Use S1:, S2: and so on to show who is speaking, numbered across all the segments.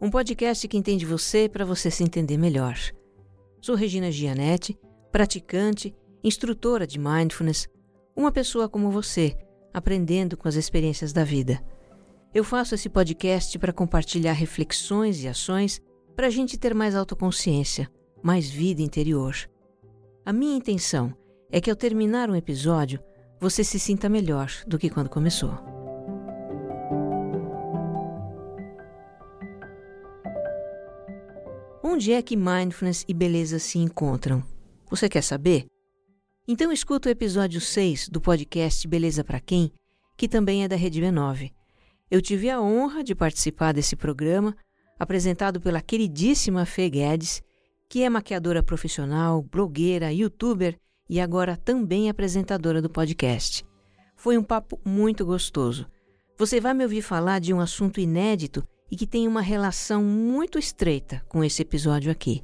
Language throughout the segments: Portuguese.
S1: um podcast que entende você para você se entender melhor. Sou Regina Gianetti, praticante, instrutora de mindfulness, uma pessoa como você, aprendendo com as experiências da vida. Eu faço esse podcast para compartilhar reflexões e ações para a gente ter mais autoconsciência, mais vida interior. A minha intenção é que ao terminar um episódio, você se sinta melhor do que quando começou. Onde é que mindfulness e beleza se encontram? Você quer saber? Então escuta o episódio 6 do podcast Beleza para Quem, que também é da Rede B9. Eu tive a honra de participar desse programa, apresentado pela queridíssima Fê Guedes, que é maquiadora profissional, blogueira, youtuber e agora também apresentadora do podcast. Foi um papo muito gostoso. Você vai me ouvir falar de um assunto inédito e que tem uma relação muito estreita com esse episódio aqui.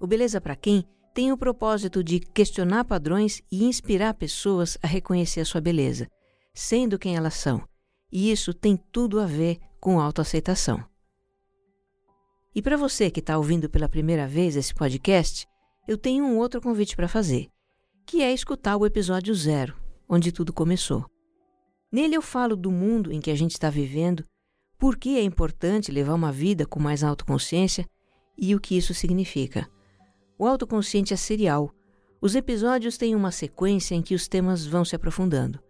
S1: O Beleza para Quem tem o propósito de questionar padrões e inspirar pessoas a reconhecer a sua beleza, sendo quem elas são. E isso tem tudo a ver com autoaceitação. E para você que está ouvindo pela primeira vez esse podcast, eu tenho um outro convite para fazer, que é escutar o episódio zero, onde tudo começou. Nele eu falo do mundo em que a gente está vivendo por que é importante levar uma vida com mais autoconsciência e o que isso significa. O autoconsciente é serial. Os episódios têm uma sequência em que os temas vão se aprofundando.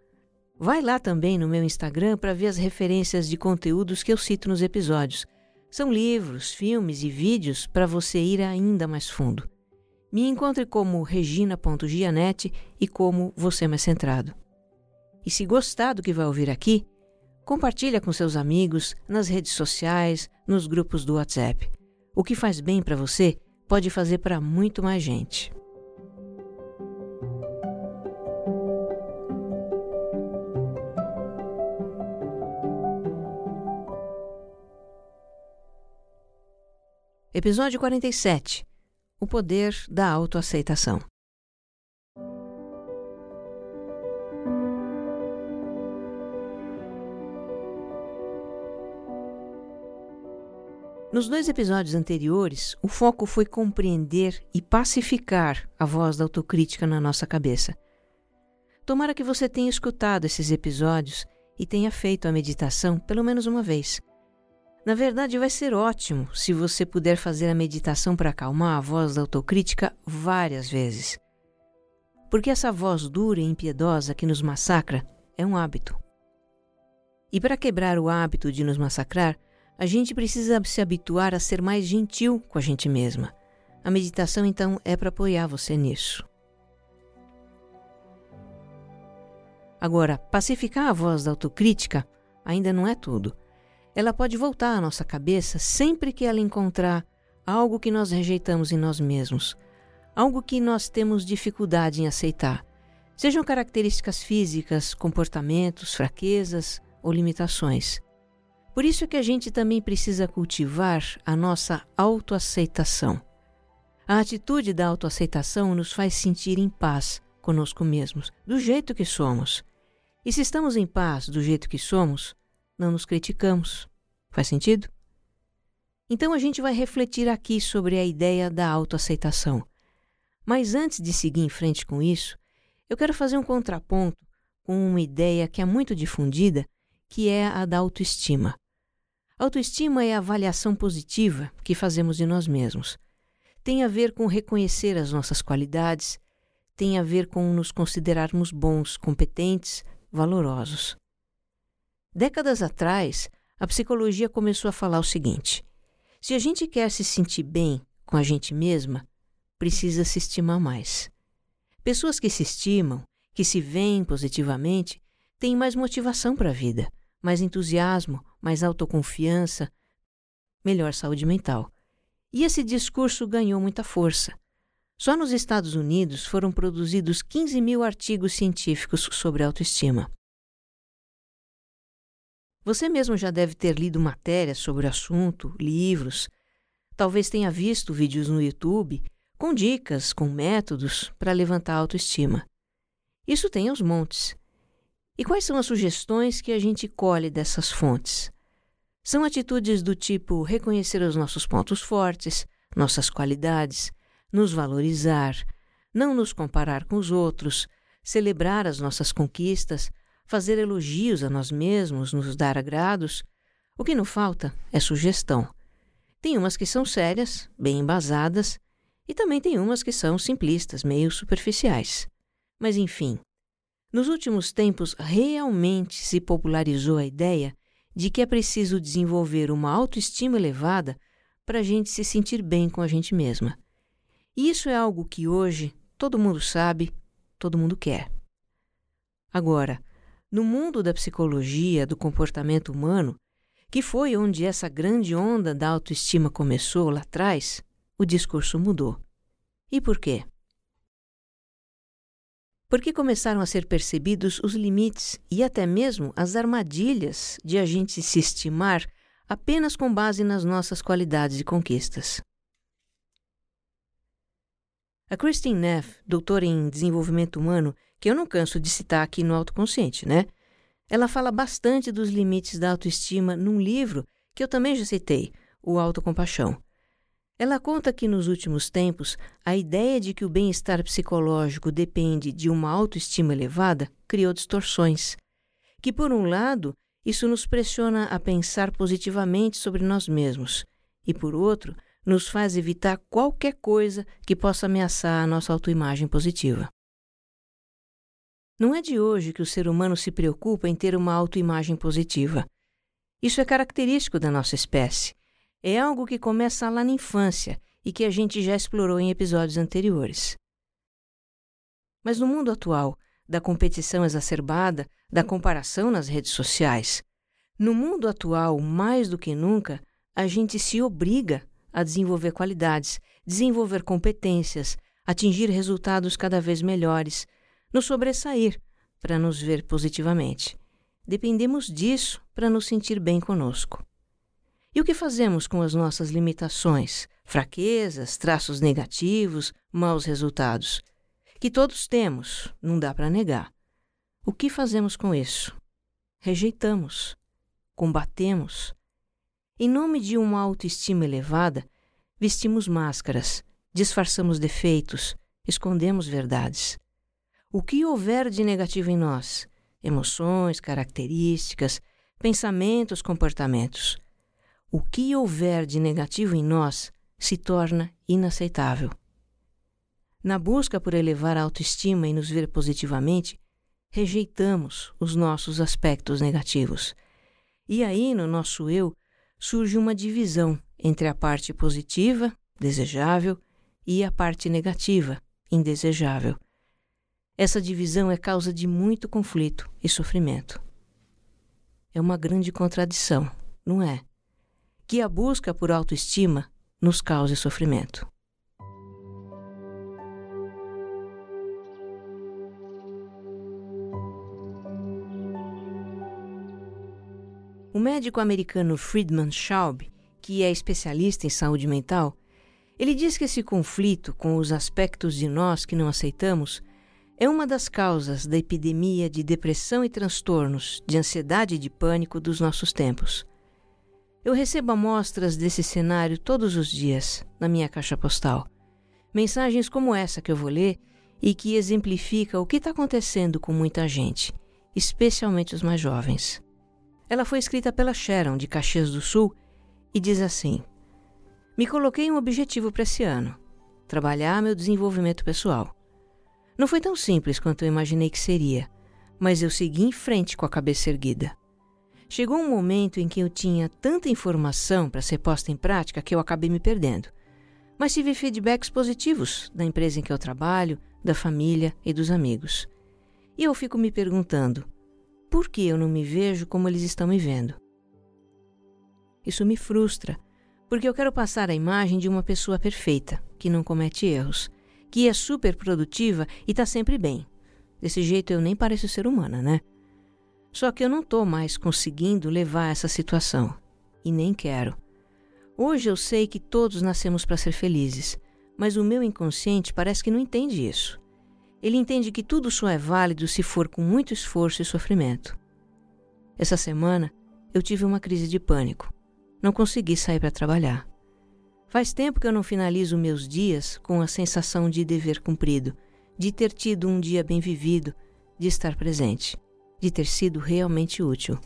S1: Vai lá também no meu Instagram para ver as referências de conteúdos que eu cito nos episódios. São livros, filmes e vídeos para você ir ainda mais fundo. Me encontre como regina.gianete e como Você Mais Centrado. E se gostar do que vai ouvir aqui, Compartilha com seus amigos, nas redes sociais, nos grupos do WhatsApp. O que faz bem para você pode fazer para muito mais gente. Episódio 47 O poder da autoaceitação. Nos dois episódios anteriores, o foco foi compreender e pacificar a voz da autocrítica na nossa cabeça. Tomara que você tenha escutado esses episódios e tenha feito a meditação pelo menos uma vez. Na verdade, vai ser ótimo se você puder fazer a meditação para acalmar a voz da autocrítica várias vezes. Porque essa voz dura e impiedosa que nos massacra é um hábito. E para quebrar o hábito de nos massacrar, a gente precisa se habituar a ser mais gentil com a gente mesma. A meditação, então, é para apoiar você nisso. Agora, pacificar a voz da autocrítica ainda não é tudo. Ela pode voltar à nossa cabeça sempre que ela encontrar algo que nós rejeitamos em nós mesmos, algo que nós temos dificuldade em aceitar, sejam características físicas, comportamentos, fraquezas ou limitações. Por isso que a gente também precisa cultivar a nossa autoaceitação. A atitude da autoaceitação nos faz sentir em paz conosco mesmos, do jeito que somos. E se estamos em paz do jeito que somos, não nos criticamos. Faz sentido? Então a gente vai refletir aqui sobre a ideia da autoaceitação. Mas antes de seguir em frente com isso, eu quero fazer um contraponto com uma ideia que é muito difundida, que é a da autoestima. Autoestima é a avaliação positiva que fazemos de nós mesmos. Tem a ver com reconhecer as nossas qualidades, tem a ver com nos considerarmos bons, competentes, valorosos. Décadas atrás, a psicologia começou a falar o seguinte: se a gente quer se sentir bem com a gente mesma, precisa se estimar mais. Pessoas que se estimam, que se veem positivamente, têm mais motivação para a vida mais entusiasmo, mais autoconfiança, melhor saúde mental. E esse discurso ganhou muita força. Só nos Estados Unidos foram produzidos 15 mil artigos científicos sobre autoestima. Você mesmo já deve ter lido matérias sobre o assunto, livros, talvez tenha visto vídeos no YouTube com dicas, com métodos para levantar a autoestima. Isso tem aos montes. E quais são as sugestões que a gente colhe dessas fontes? São atitudes do tipo reconhecer os nossos pontos fortes, nossas qualidades, nos valorizar, não nos comparar com os outros, celebrar as nossas conquistas, fazer elogios a nós mesmos, nos dar agrados. O que não falta é sugestão. Tem umas que são sérias, bem embasadas, e também tem umas que são simplistas, meio superficiais. Mas enfim, nos últimos tempos realmente se popularizou a ideia de que é preciso desenvolver uma autoestima elevada para a gente se sentir bem com a gente mesma. E isso é algo que hoje todo mundo sabe, todo mundo quer. Agora, no mundo da psicologia, do comportamento humano, que foi onde essa grande onda da autoestima começou lá atrás, o discurso mudou. E por quê? Porque começaram a ser percebidos os limites e até mesmo as armadilhas de a gente se estimar apenas com base nas nossas qualidades e conquistas. A Christine Neff, doutora em desenvolvimento humano, que eu não canso de citar aqui no Autoconsciente, né? Ela fala bastante dos limites da autoestima num livro que eu também já citei, O Autocompaixão. Ela conta que nos últimos tempos, a ideia de que o bem-estar psicológico depende de uma autoestima elevada criou distorções. Que, por um lado, isso nos pressiona a pensar positivamente sobre nós mesmos, e, por outro, nos faz evitar qualquer coisa que possa ameaçar a nossa autoimagem positiva. Não é de hoje que o ser humano se preocupa em ter uma autoimagem positiva. Isso é característico da nossa espécie é algo que começa lá na infância e que a gente já explorou em episódios anteriores. Mas no mundo atual, da competição exacerbada, da comparação nas redes sociais, no mundo atual, mais do que nunca, a gente se obriga a desenvolver qualidades, desenvolver competências, atingir resultados cada vez melhores, nos sobressair para nos ver positivamente. Dependemos disso para nos sentir bem conosco. E o que fazemos com as nossas limitações, fraquezas, traços negativos, maus resultados? Que todos temos, não dá para negar. O que fazemos com isso? Rejeitamos, combatemos. Em nome de uma autoestima elevada, vestimos máscaras, disfarçamos defeitos, escondemos verdades. O que houver de negativo em nós, emoções, características, pensamentos, comportamentos, o que houver de negativo em nós se torna inaceitável. Na busca por elevar a autoestima e nos ver positivamente, rejeitamos os nossos aspectos negativos. E aí, no nosso eu, surge uma divisão entre a parte positiva, desejável, e a parte negativa, indesejável. Essa divisão é causa de muito conflito e sofrimento. É uma grande contradição, não é? Que a busca por autoestima nos cause sofrimento. O médico americano Friedman Schaub, que é especialista em saúde mental, ele diz que esse conflito com os aspectos de nós que não aceitamos é uma das causas da epidemia de depressão e transtornos, de ansiedade e de pânico dos nossos tempos. Eu recebo amostras desse cenário todos os dias na minha caixa postal. Mensagens como essa que eu vou ler e que exemplifica o que está acontecendo com muita gente, especialmente os mais jovens. Ela foi escrita pela Sharon, de Caxias do Sul, e diz assim: Me coloquei um objetivo para esse ano: trabalhar meu desenvolvimento pessoal. Não foi tão simples quanto eu imaginei que seria, mas eu segui em frente com a cabeça erguida. Chegou um momento em que eu tinha tanta informação para ser posta em prática que eu acabei me perdendo. Mas tive feedbacks positivos da empresa em que eu trabalho, da família e dos amigos. E eu fico me perguntando: por que eu não me vejo como eles estão me vendo? Isso me frustra, Porque eu quero passar a imagem de uma pessoa perfeita, que não comete erros, que é super produtiva e está sempre bem. Desse jeito eu nem pareço ser humana, né? Só que eu não estou mais conseguindo levar essa situação. E nem quero. Hoje eu sei que todos nascemos para ser felizes, mas o meu inconsciente parece que não entende isso. Ele entende que tudo só é válido se for com muito esforço e sofrimento. Essa semana eu tive uma crise de pânico. Não consegui sair para trabalhar. Faz tempo que eu não finalizo meus dias com a sensação de dever cumprido, de ter tido um dia bem vivido, de estar presente, de ter sido realmente útil.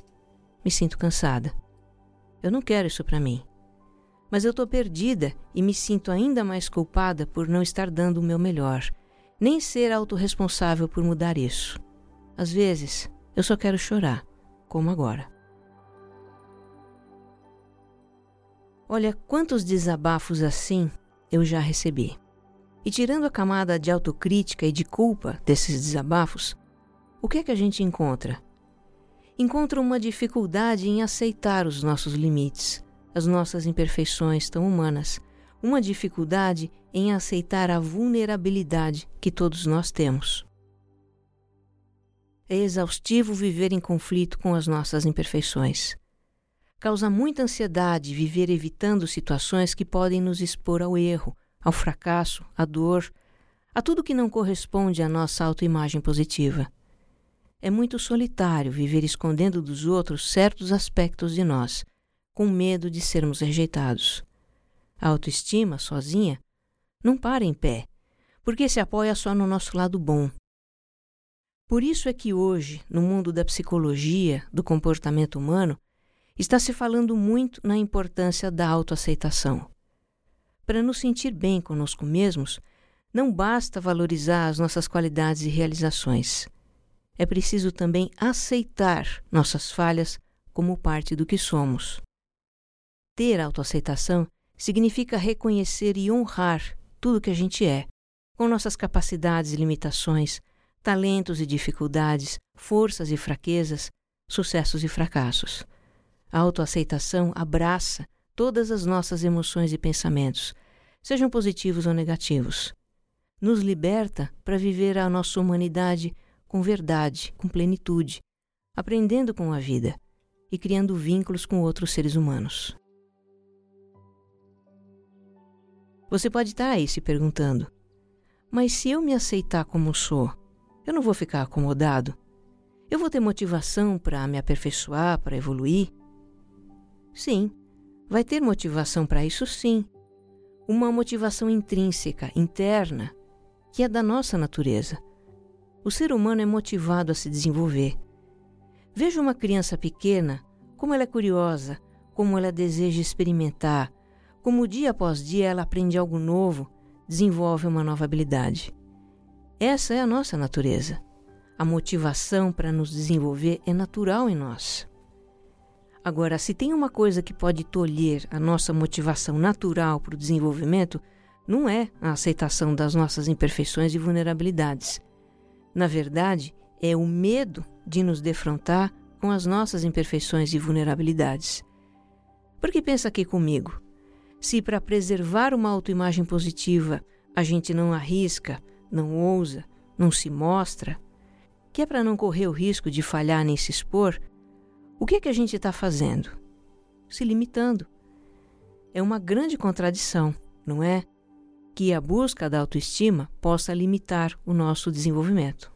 S1: Me sinto cansada. Eu não quero isso para mim. Mas eu estou perdida e me sinto ainda mais culpada por não estar dando o meu melhor, nem ser autorresponsável por mudar isso. Às vezes, eu só quero chorar, como agora. Olha quantos desabafos assim eu já recebi. E tirando a camada de autocrítica e de culpa desses desabafos, o que é que a gente encontra? Encontra uma dificuldade em aceitar os nossos limites, as nossas imperfeições tão humanas, uma dificuldade em aceitar a vulnerabilidade que todos nós temos. É exaustivo viver em conflito com as nossas imperfeições. Causa muita ansiedade viver evitando situações que podem nos expor ao erro, ao fracasso, à dor, a tudo que não corresponde à nossa autoimagem positiva. É muito solitário viver escondendo dos outros certos aspectos de nós, com medo de sermos rejeitados. A autoestima, sozinha, não para em pé, porque se apoia só no nosso lado bom. Por isso é que hoje, no mundo da psicologia, do comportamento humano, está se falando muito na importância da autoaceitação. Para nos sentir bem conosco mesmos, não basta valorizar as nossas qualidades e realizações. É preciso também aceitar nossas falhas como parte do que somos. Ter autoaceitação significa reconhecer e honrar tudo que a gente é, com nossas capacidades e limitações, talentos e dificuldades, forças e fraquezas, sucessos e fracassos. A autoaceitação abraça todas as nossas emoções e pensamentos, sejam positivos ou negativos. Nos liberta para viver a nossa humanidade com verdade, com plenitude, aprendendo com a vida e criando vínculos com outros seres humanos. Você pode estar aí se perguntando: mas se eu me aceitar como sou, eu não vou ficar acomodado? Eu vou ter motivação para me aperfeiçoar, para evoluir? Sim, vai ter motivação para isso sim. Uma motivação intrínseca, interna, que é da nossa natureza. O ser humano é motivado a se desenvolver. Veja uma criança pequena, como ela é curiosa, como ela deseja experimentar, como dia após dia ela aprende algo novo, desenvolve uma nova habilidade. Essa é a nossa natureza. A motivação para nos desenvolver é natural em nós. Agora, se tem uma coisa que pode tolher a nossa motivação natural para o desenvolvimento, não é a aceitação das nossas imperfeições e vulnerabilidades. Na verdade, é o medo de nos defrontar com as nossas imperfeições e vulnerabilidades. Porque pensa aqui comigo: se para preservar uma autoimagem positiva a gente não arrisca, não ousa, não se mostra, que é para não correr o risco de falhar nem se expor, o que é que a gente está fazendo? Se limitando. É uma grande contradição, não é? Que a busca da autoestima possa limitar o nosso desenvolvimento.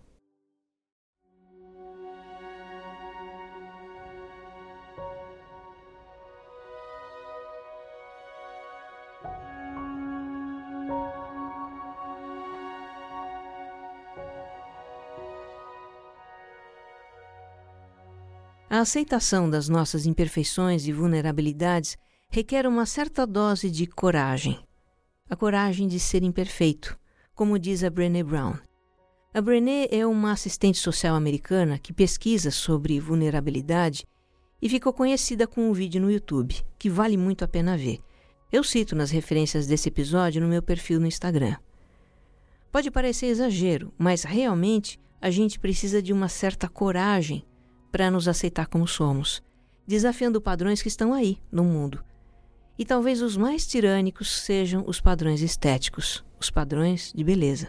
S1: A aceitação das nossas imperfeições e vulnerabilidades requer uma certa dose de coragem. A coragem de ser imperfeito, como diz a Brené Brown. A Brené é uma assistente social americana que pesquisa sobre vulnerabilidade e ficou conhecida com um vídeo no YouTube, que vale muito a pena ver. Eu cito nas referências desse episódio no meu perfil no Instagram. Pode parecer exagero, mas realmente a gente precisa de uma certa coragem para nos aceitar como somos, desafiando padrões que estão aí no mundo. E talvez os mais tirânicos sejam os padrões estéticos, os padrões de beleza.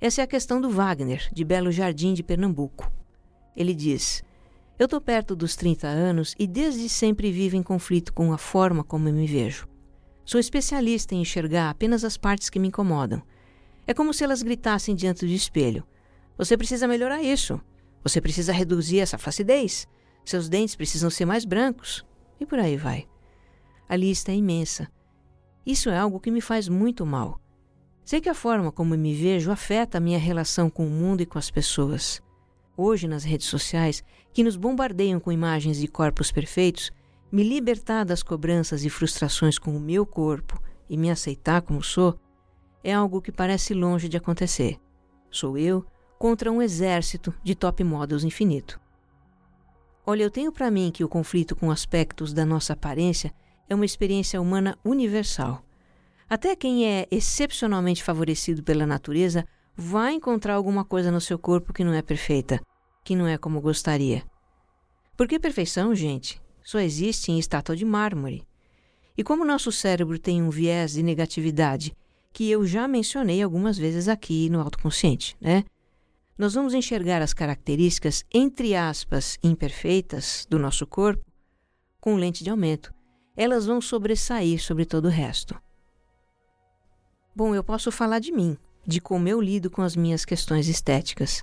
S1: Essa é a questão do Wagner, de Belo Jardim de Pernambuco. Ele diz: Eu estou perto dos 30 anos e desde sempre vivo em conflito com a forma como eu me vejo. Sou especialista em enxergar apenas as partes que me incomodam. É como se elas gritassem diante do espelho: Você precisa melhorar isso. Você precisa reduzir essa flacidez. Seus dentes precisam ser mais brancos. E por aí vai. A lista é imensa. Isso é algo que me faz muito mal. Sei que a forma como me vejo afeta a minha relação com o mundo e com as pessoas. Hoje, nas redes sociais, que nos bombardeiam com imagens de corpos perfeitos, me libertar das cobranças e frustrações com o meu corpo e me aceitar como sou é algo que parece longe de acontecer. Sou eu contra um exército de top models infinito. Olha, eu tenho para mim que o conflito com aspectos da nossa aparência é uma experiência humana universal. Até quem é excepcionalmente favorecido pela natureza vai encontrar alguma coisa no seu corpo que não é perfeita, que não é como gostaria. Porque perfeição, gente, só existe em estátua de mármore. E como nosso cérebro tem um viés de negatividade, que eu já mencionei algumas vezes aqui no autoconsciente, né? Nós vamos enxergar as características, entre aspas, imperfeitas do nosso corpo com lente de aumento. Elas vão sobressair sobre todo o resto. Bom, eu posso falar de mim, de como eu lido com as minhas questões estéticas.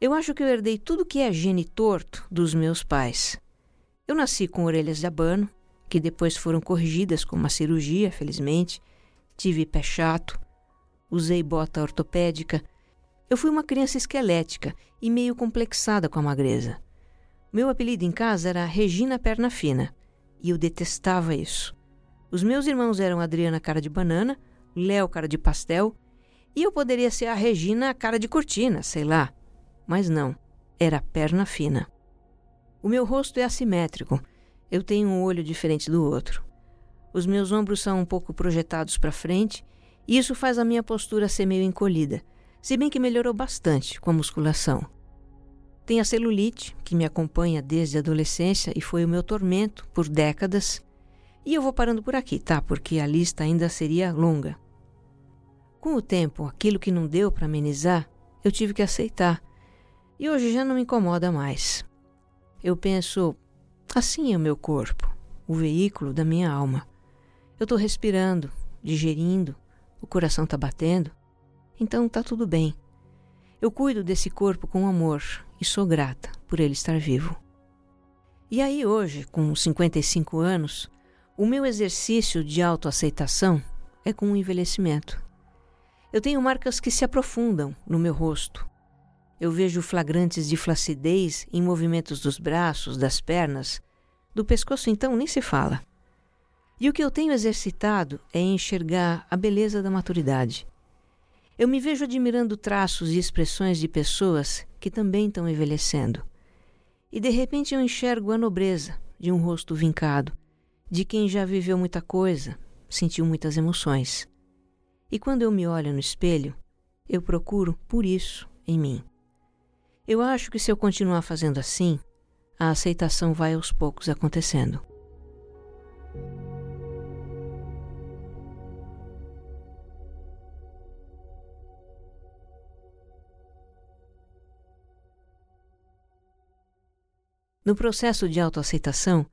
S1: Eu acho que eu herdei tudo que é gene torto dos meus pais. Eu nasci com orelhas de abano, que depois foram corrigidas com uma cirurgia, felizmente. Tive pé chato, usei bota ortopédica. Eu fui uma criança esquelética e meio complexada com a magreza. Meu apelido em casa era Regina Perna Fina, e eu detestava isso. Os meus irmãos eram Adriana Cara de Banana, Léo cara de pastel, e eu poderia ser a Regina cara de cortina, sei lá. Mas não, era perna fina. O meu rosto é assimétrico. Eu tenho um olho diferente do outro. Os meus ombros são um pouco projetados para frente, e isso faz a minha postura ser meio encolhida, se bem que melhorou bastante com a musculação. Tem a celulite, que me acompanha desde a adolescência e foi o meu tormento por décadas. E eu vou parando por aqui, tá? Porque a lista ainda seria longa. Com o tempo, aquilo que não deu para amenizar, eu tive que aceitar. E hoje já não me incomoda mais. Eu penso, assim é o meu corpo, o veículo da minha alma. Eu estou respirando, digerindo, o coração está batendo, então tá tudo bem. Eu cuido desse corpo com amor e sou grata por ele estar vivo. E aí hoje, com 55 anos, o meu exercício de autoaceitação é com o envelhecimento. Eu tenho marcas que se aprofundam no meu rosto. Eu vejo flagrantes de flacidez em movimentos dos braços, das pernas, do pescoço então nem se fala. E o que eu tenho exercitado é enxergar a beleza da maturidade. Eu me vejo admirando traços e expressões de pessoas que também estão envelhecendo. E de repente eu enxergo a nobreza de um rosto vincado, de quem já viveu muita coisa, sentiu muitas emoções. E quando eu me olho no espelho, eu procuro por isso em mim. Eu acho que se eu continuar fazendo assim, a aceitação vai aos poucos acontecendo. No processo de autoaceitação,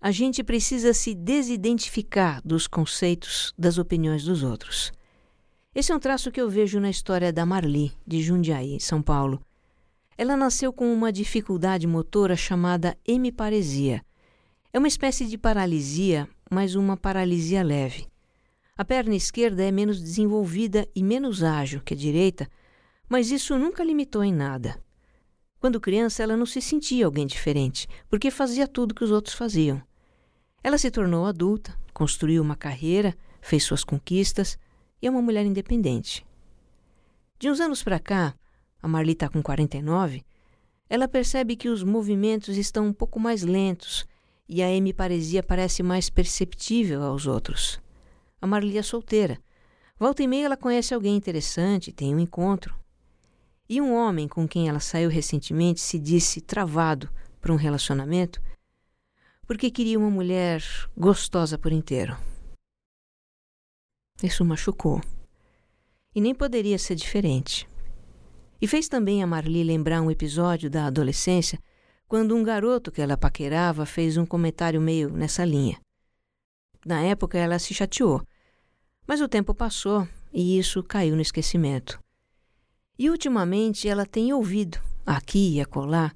S1: a gente precisa se desidentificar dos conceitos, das opiniões dos outros. Esse é um traço que eu vejo na história da Marli, de Jundiaí, São Paulo. Ela nasceu com uma dificuldade motora chamada hemiparesia. É uma espécie de paralisia, mas uma paralisia leve. A perna esquerda é menos desenvolvida e menos ágil que a direita, mas isso nunca limitou em nada. Quando criança, ela não se sentia alguém diferente, porque fazia tudo que os outros faziam. Ela se tornou adulta, construiu uma carreira, fez suas conquistas e é uma mulher independente. De uns anos para cá, a Marli está com 49, ela percebe que os movimentos estão um pouco mais lentos e a hemiparesia parece mais perceptível aos outros. A Marli é solteira. Volta e meia ela conhece alguém interessante, tem um encontro. E um homem com quem ela saiu recentemente se disse travado para um relacionamento porque queria uma mulher gostosa por inteiro. Isso machucou. E nem poderia ser diferente. E fez também a Marli lembrar um episódio da adolescência, quando um garoto que ela paquerava fez um comentário meio nessa linha. Na época ela se chateou, mas o tempo passou e isso caiu no esquecimento. E ultimamente ela tem ouvido, aqui e acolá,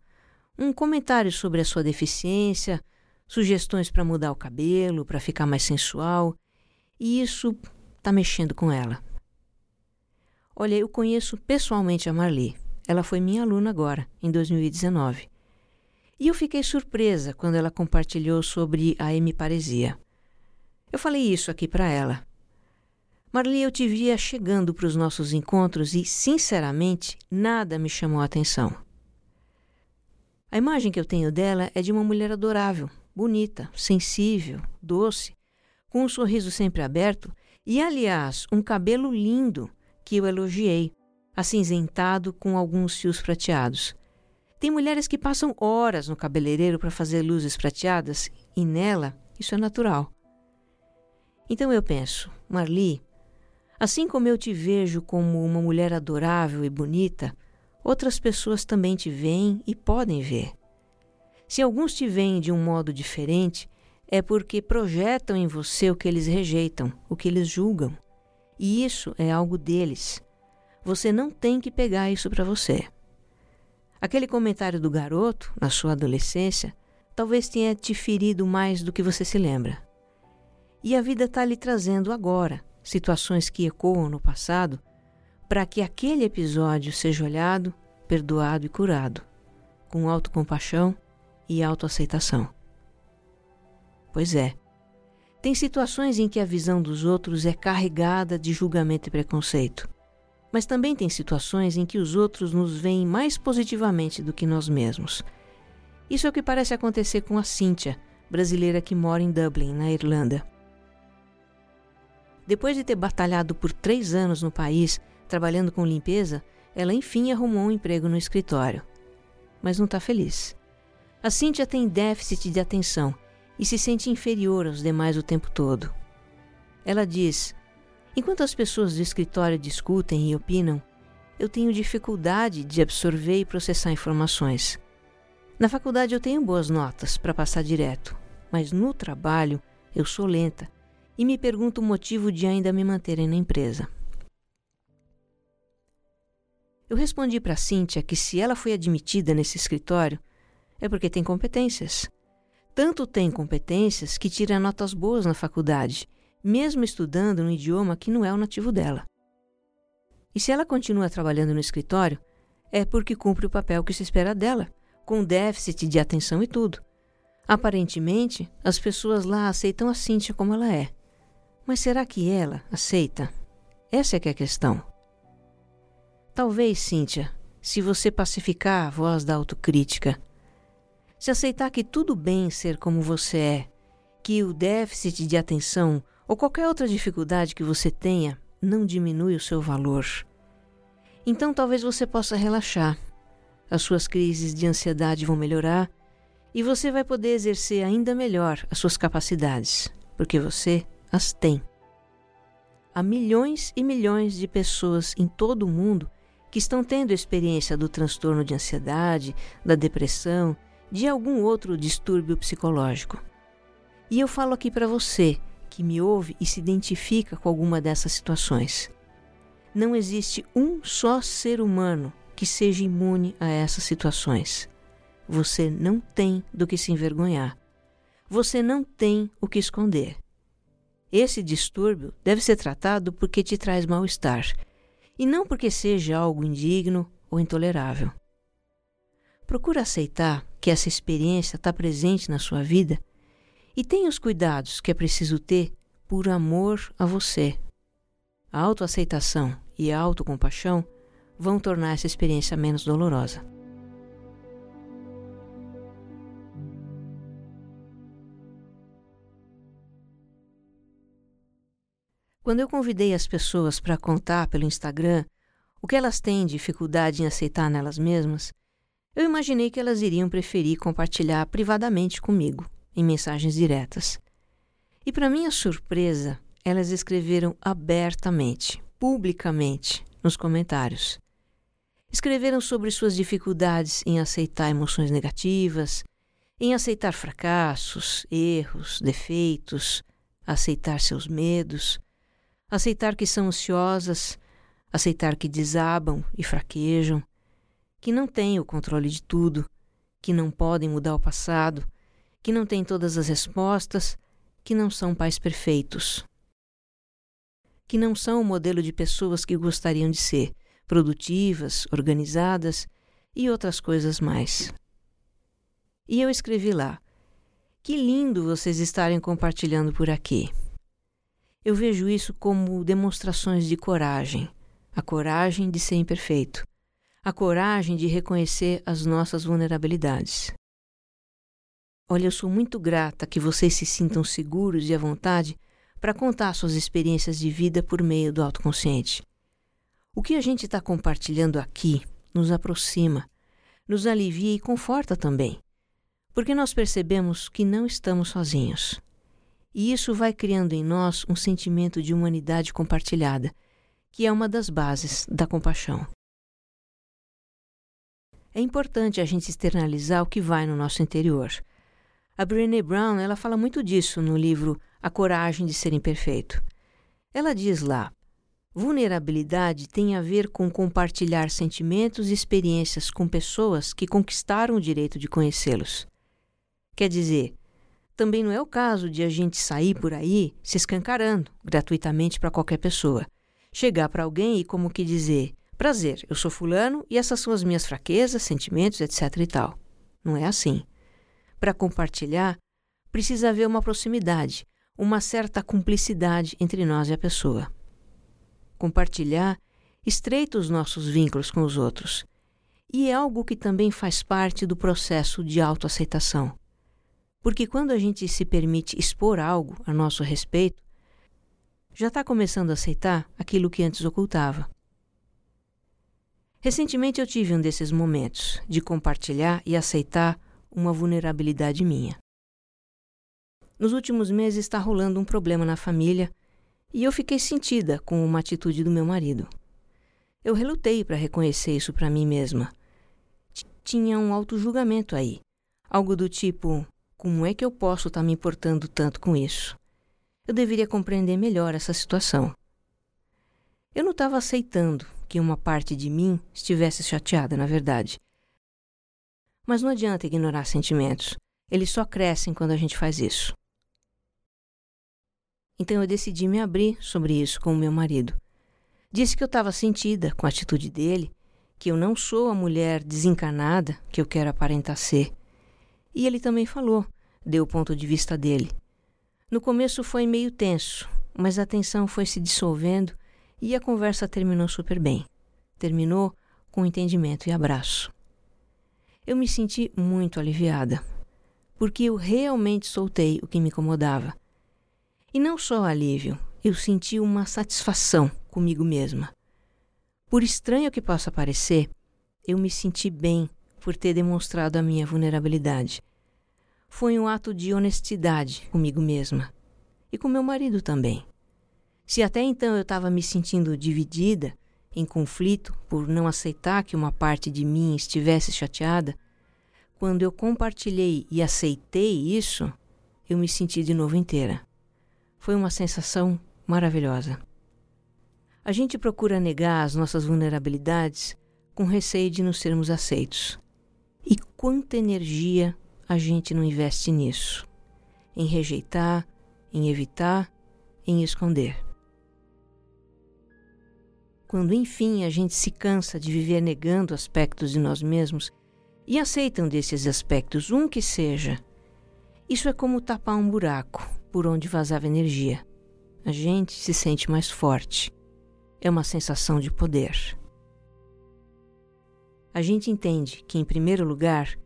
S1: um comentário sobre a sua deficiência, sugestões para mudar o cabelo, para ficar mais sensual, e isso está mexendo com ela. Olha, eu conheço pessoalmente a Marli. Ela foi minha aluna agora, em 2019. E eu fiquei surpresa quando ela compartilhou sobre a hemiparesia. Eu falei isso aqui para ela. Marli, eu te via chegando para os nossos encontros e, sinceramente, nada me chamou a atenção. A imagem que eu tenho dela é de uma mulher adorável, bonita, sensível, doce, com um sorriso sempre aberto e, aliás, um cabelo lindo que eu elogiei, acinzentado com alguns fios prateados. Tem mulheres que passam horas no cabeleireiro para fazer luzes prateadas e nela isso é natural. Então eu penso, Marli, assim como eu te vejo como uma mulher adorável e bonita, outras pessoas também te veem e podem ver. Se alguns te veem de um modo diferente, é porque projetam em você o que eles rejeitam, o que eles julgam. E isso é algo deles. Você não tem que pegar isso para você. Aquele comentário do garoto, na sua adolescência, talvez tenha te ferido mais do que você se lembra. E a vida está lhe trazendo agora situações que ecoam no passado para que aquele episódio seja olhado, perdoado e curado, com autocompaixão e autoaceitação. Pois é, tem situações em que a visão dos outros é carregada de julgamento e preconceito. Mas também tem situações em que os outros nos veem mais positivamente do que nós mesmos. Isso é o que parece acontecer com a Cíntia, brasileira que mora em Dublin, na Irlanda. Depois de ter batalhado por três anos no país, trabalhando com limpeza, ela enfim arrumou um emprego no escritório. Mas não está feliz. A Cíntia tem déficit de atenção e se sente inferior aos demais o tempo todo. Ela diz: Enquanto as pessoas do escritório discutem e opinam, eu tenho dificuldade de absorver e processar informações. Na faculdade eu tenho boas notas para passar direto, mas no trabalho eu sou lenta e me pergunto o motivo de ainda me manterem na empresa. Eu respondi para Cíntia que se ela foi admitida nesse escritório é porque tem competências tanto tem competências que tira notas boas na faculdade, mesmo estudando no idioma que não é o nativo dela. E se ela continua trabalhando no escritório, é porque cumpre o papel que se espera dela, com déficit de atenção e tudo. Aparentemente, as pessoas lá aceitam a Cíntia como ela é. Mas será que ela aceita? Essa é que é a questão. Talvez, Cíntia, se você pacificar a voz da autocrítica, se aceitar que tudo bem ser como você é, que o déficit de atenção ou qualquer outra dificuldade que você tenha não diminui o seu valor. Então talvez você possa relaxar. As suas crises de ansiedade vão melhorar e você vai poder exercer ainda melhor as suas capacidades, porque você as tem. Há milhões e milhões de pessoas em todo o mundo que estão tendo experiência do transtorno de ansiedade, da depressão de algum outro distúrbio psicológico. E eu falo aqui para você que me ouve e se identifica com alguma dessas situações. Não existe um só ser humano que seja imune a essas situações. Você não tem do que se envergonhar. Você não tem o que esconder. Esse distúrbio deve ser tratado porque te traz mal-estar e não porque seja algo indigno ou intolerável. Procura aceitar que essa experiência está presente na sua vida e tenha os cuidados que é preciso ter por amor a você. A autoaceitação e a autocompaixão vão tornar essa experiência menos dolorosa. Quando eu convidei as pessoas para contar pelo Instagram o que elas têm dificuldade em aceitar nelas mesmas, eu imaginei que elas iriam preferir compartilhar privadamente comigo, em mensagens diretas. E, para minha surpresa, elas escreveram abertamente, publicamente, nos comentários. Escreveram sobre suas dificuldades em aceitar emoções negativas, em aceitar fracassos, erros, defeitos, aceitar seus medos, aceitar que são ansiosas, aceitar que desabam e fraquejam, que não têm o controle de tudo, que não podem mudar o passado, que não têm todas as respostas, que não são pais perfeitos, que não são o modelo de pessoas que gostariam de ser, produtivas, organizadas e outras coisas mais. E eu escrevi lá: Que lindo vocês estarem compartilhando por aqui. Eu vejo isso como demonstrações de coragem, a coragem de ser imperfeito, a coragem de reconhecer as nossas vulnerabilidades. Olha, eu sou muito grata que vocês se sintam seguros e à vontade para contar suas experiências de vida por meio do autoconsciente. O que a gente está compartilhando aqui nos aproxima, nos alivia e conforta também, porque nós percebemos que não estamos sozinhos. E isso vai criando em nós um sentimento de humanidade compartilhada, que é uma das bases da compaixão. É importante a gente externalizar o que vai no nosso interior. A Brené Brown ela fala muito disso no livro A Coragem de Ser Imperfeito. Ela diz lá: vulnerabilidade tem a ver com compartilhar sentimentos e experiências com pessoas que conquistaram o direito de conhecê-los. Quer dizer, também não é o caso de a gente sair por aí se escancarando gratuitamente para qualquer pessoa. Chegar para alguém e como que dizer: prazer, eu sou fulano e essas são as minhas fraquezas, sentimentos, etc e tal. Não é assim. Para compartilhar, precisa haver uma proximidade, uma certa cumplicidade entre nós e a pessoa. Compartilhar estreita os nossos vínculos com os outros. E é algo que também faz parte do processo de autoaceitação. Porque quando a gente se permite expor algo a nosso respeito, já está começando a aceitar aquilo que antes ocultava. Recentemente eu tive um desses momentos de compartilhar e aceitar uma vulnerabilidade minha. Nos últimos meses está rolando um problema na família e eu fiquei sentida com uma atitude do meu marido. Eu relutei para reconhecer isso para mim mesma. Tinha um auto-julgamento aí, algo do tipo: como é que eu posso estar tá me importando tanto com isso? Eu deveria compreender melhor essa situação. Eu não estava aceitando que uma parte de mim estivesse chateada, na verdade. Mas não adianta ignorar sentimentos. Eles só crescem quando a gente faz isso. Então eu decidi me abrir sobre isso com o meu marido. Disse que eu estava sentida com a atitude dele, que eu não sou a mulher desencanada que eu quero aparentar ser. E ele também falou deu o ponto de vista dele. No começo foi meio tenso, mas a tensão foi se dissolvendo e a conversa terminou super bem. Terminou com entendimento e abraço. Eu me senti muito aliviada, porque eu realmente soltei o que me incomodava. E não só alívio, eu senti uma satisfação comigo mesma. Por estranho que possa parecer, eu me senti bem por ter demonstrado a minha vulnerabilidade foi um ato de honestidade comigo mesma e com meu marido também. Se até então eu estava me sentindo dividida, em conflito, por não aceitar que uma parte de mim estivesse chateada, quando eu compartilhei e aceitei isso, eu me senti de novo inteira. Foi uma sensação maravilhosa. A gente procura negar as nossas vulnerabilidades com receio de não sermos aceitos. E quanta energia a gente não investe nisso, em rejeitar, em evitar, em esconder. Quando enfim a gente se cansa de viver negando aspectos de nós mesmos e aceitam desses aspectos um que seja, isso é como tapar um buraco por onde vazava energia. A gente se sente mais forte. É uma sensação de poder. A gente entende que, em primeiro lugar,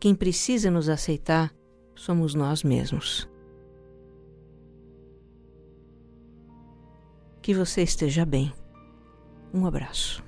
S1: quem precisa nos aceitar somos nós mesmos. Que você esteja bem. Um abraço.